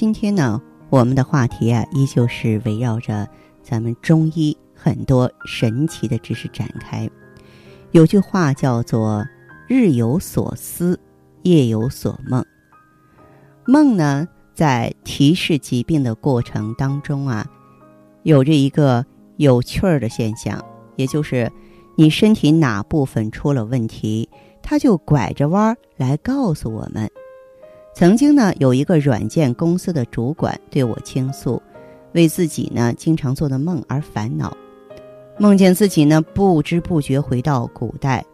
今天呢，我们的话题啊，依旧是围绕着咱们中医很多神奇的知识展开。有句话叫做“日有所思，夜有所梦”。梦呢，在提示疾病的过程当中啊，有着一个有趣儿的现象，也就是你身体哪部分出了问题，它就拐着弯儿来告诉我们。曾经呢，有一个软件公司的主管对我倾诉，为自己呢经常做的梦而烦恼，梦见自己呢不知不觉回到古代，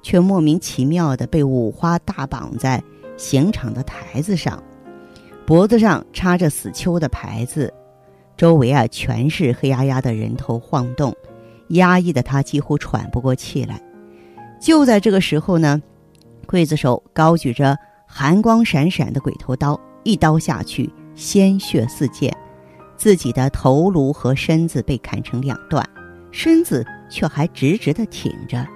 却莫名其妙的被五花大绑在刑场的台子上，脖子上插着死囚的牌子，周围啊全是黑压压的人头晃动，压抑的他几乎喘不过气来。就在这个时候呢，刽子手高举着。寒光闪闪的鬼头刀，一刀下去，鲜血四溅，自己的头颅和身子被砍成两段，身子却还直直的挺着。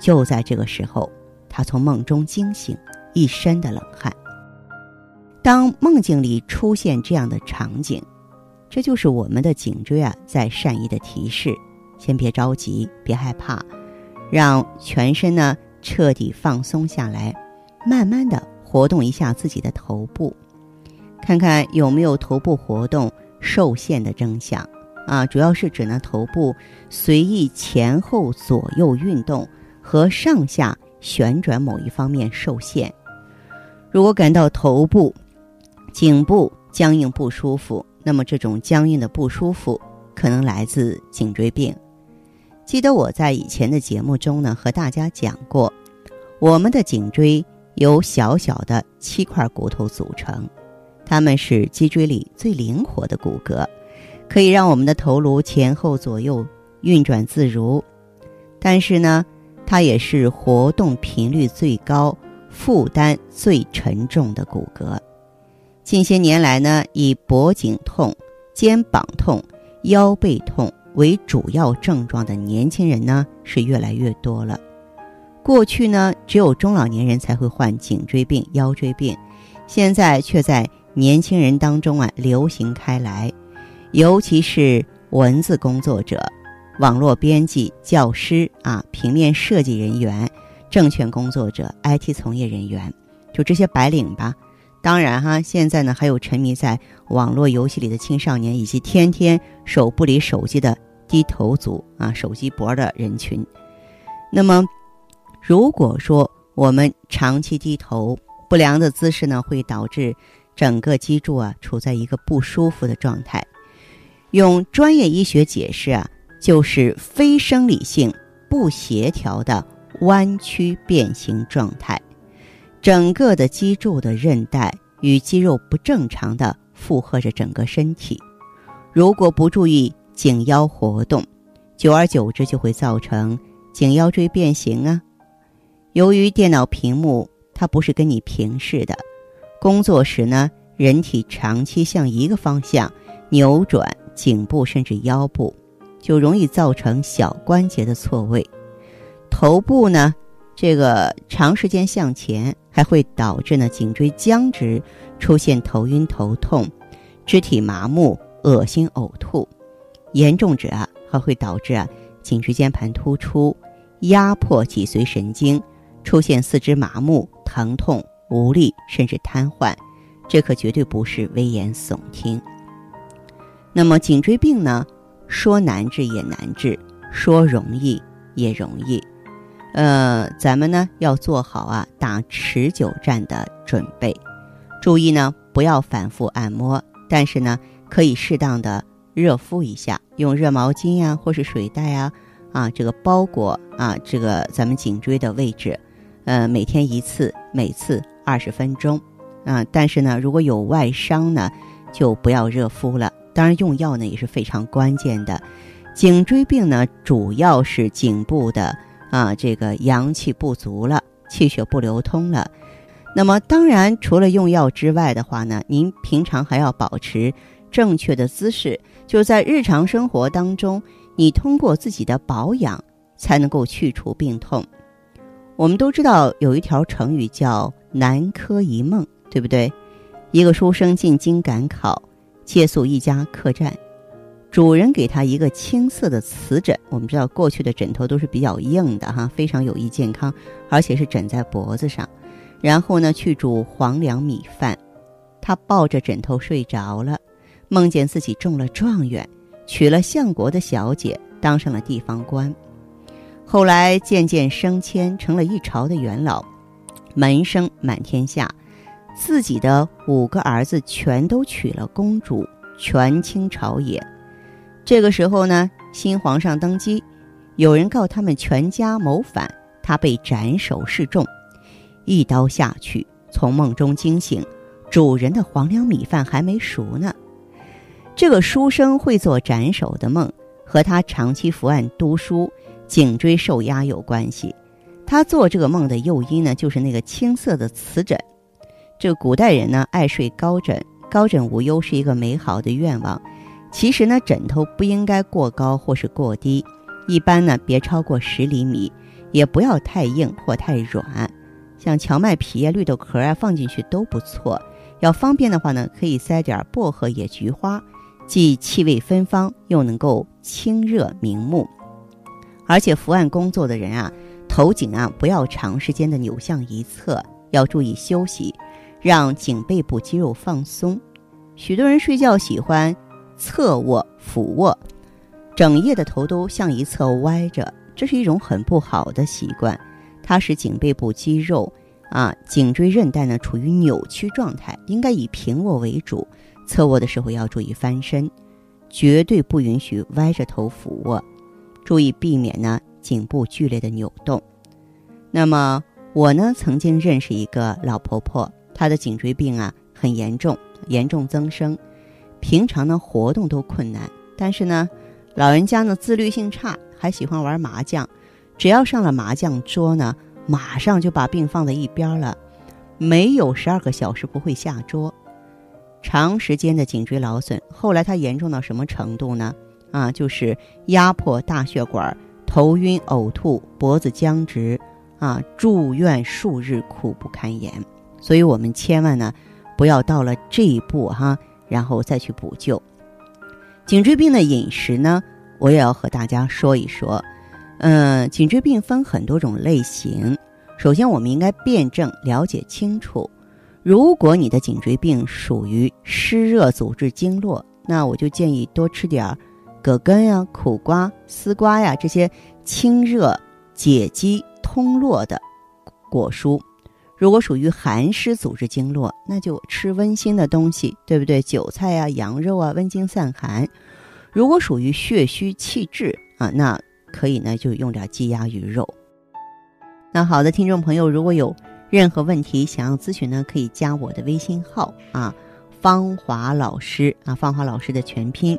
就在这个时候，他从梦中惊醒，一身的冷汗。当梦境里出现这样的场景，这就是我们的颈椎啊在善意的提示：先别着急，别害怕，让全身呢彻底放松下来，慢慢的。活动一下自己的头部，看看有没有头部活动受限的征象啊，主要是指呢头部随意前后左右运动和上下旋转某一方面受限。如果感到头部、颈部僵硬不舒服，那么这种僵硬的不舒服可能来自颈椎病。记得我在以前的节目中呢和大家讲过，我们的颈椎。由小小的七块骨头组成，它们是脊椎里最灵活的骨骼，可以让我们的头颅前后左右运转自如。但是呢，它也是活动频率最高、负担最沉重的骨骼。近些年来呢，以脖颈痛、肩膀痛、腰背痛为主要症状的年轻人呢，是越来越多了。过去呢，只有中老年人才会患颈椎病、腰椎病，现在却在年轻人当中啊流行开来，尤其是文字工作者、网络编辑、教师啊、平面设计人员、证券工作者、IT 从业人员，就这些白领吧。当然哈，现在呢还有沉迷在网络游戏里的青少年，以及天天手不离手机的低头族啊，手机脖的人群。那么。如果说我们长期低头，不良的姿势呢，会导致整个脊柱啊处在一个不舒服的状态。用专业医学解释啊，就是非生理性不协调的弯曲变形状态。整个的脊柱的韧带与肌肉不正常的负荷着整个身体。如果不注意颈腰活动，久而久之就会造成颈腰椎变形啊。由于电脑屏幕它不是跟你平视的，工作时呢，人体长期向一个方向扭转颈部甚至腰部，就容易造成小关节的错位。头部呢，这个长时间向前还会导致呢颈椎僵直，出现头晕头痛、肢体麻木、恶心呕吐，严重者啊还会导致啊颈椎间盘突出，压迫脊髓神经。出现四肢麻木、疼痛、无力，甚至瘫痪，这可绝对不是危言耸听。那么颈椎病呢？说难治也难治，说容易也容易。呃，咱们呢要做好啊打持久战的准备，注意呢不要反复按摩，但是呢可以适当的热敷一下，用热毛巾呀或是水袋啊啊这个包裹啊这个咱们颈椎的位置。呃，每天一次，每次二十分钟，啊，但是呢，如果有外伤呢，就不要热敷了。当然，用药呢也是非常关键的。颈椎病呢，主要是颈部的啊这个阳气不足了，气血不流通了。那么，当然除了用药之外的话呢，您平常还要保持正确的姿势，就在日常生活当中，你通过自己的保养才能够去除病痛。我们都知道有一条成语叫“南柯一梦”，对不对？一个书生进京赶考，借宿一家客栈，主人给他一个青色的瓷枕。我们知道过去的枕头都是比较硬的哈，非常有益健康，而且是枕在脖子上。然后呢，去煮黄粱米饭，他抱着枕头睡着了，梦见自己中了状元，娶了相国的小姐，当上了地方官。后来渐渐升迁，成了一朝的元老，门生满天下，自己的五个儿子全都娶了公主，权倾朝野。这个时候呢，新皇上登基，有人告他们全家谋反，他被斩首示众，一刀下去，从梦中惊醒，主人的黄粱米饭还没熟呢。这个书生会做斩首的梦，和他长期伏案读书。颈椎受压有关系，他做这个梦的诱因呢，就是那个青色的瓷枕。这古代人呢爱睡高枕，高枕无忧是一个美好的愿望。其实呢，枕头不应该过高或是过低，一般呢别超过十厘米，也不要太硬或太软。像荞麦皮啊、绿豆壳啊放进去都不错。要方便的话呢，可以塞点薄荷、野菊花，既气味芬芳，又能够清热明目。而且伏案工作的人啊，头颈啊不要长时间的扭向一侧，要注意休息，让颈背部肌肉放松。许多人睡觉喜欢侧卧、俯卧，整夜的头都向一侧歪着，这是一种很不好的习惯，它使颈背部肌肉啊、颈椎韧带呢处于扭曲状态，应该以平卧为主。侧卧的时候要注意翻身，绝对不允许歪着头俯卧。注意避免呢颈部剧烈的扭动。那么我呢曾经认识一个老婆婆，她的颈椎病啊很严重，严重增生，平常呢活动都困难。但是呢，老人家呢自律性差，还喜欢玩麻将，只要上了麻将桌呢，马上就把病放在一边了，没有十二个小时不会下桌。长时间的颈椎劳损，后来他严重到什么程度呢？啊，就是压迫大血管，头晕呕吐，脖子僵直，啊，住院数日，苦不堪言。所以我们千万呢，不要到了这一步哈，然后再去补救。颈椎病的饮食呢，我也要和大家说一说。嗯，颈椎病分很多种类型，首先我们应该辩证了解清楚。如果你的颈椎病属于湿热阻滞经络，那我就建议多吃点儿。葛根呀、苦瓜、丝瓜呀，这些清热解肌通络的果蔬，如果属于寒湿组织经络，那就吃温馨的东西，对不对？韭菜呀、羊肉啊，温经散寒。如果属于血虚气滞啊，那可以呢，就用点鸡鸭鱼肉。那好的，听众朋友，如果有任何问题想要咨询呢，可以加我的微信号啊，芳华老师啊，芳华老师的全拼。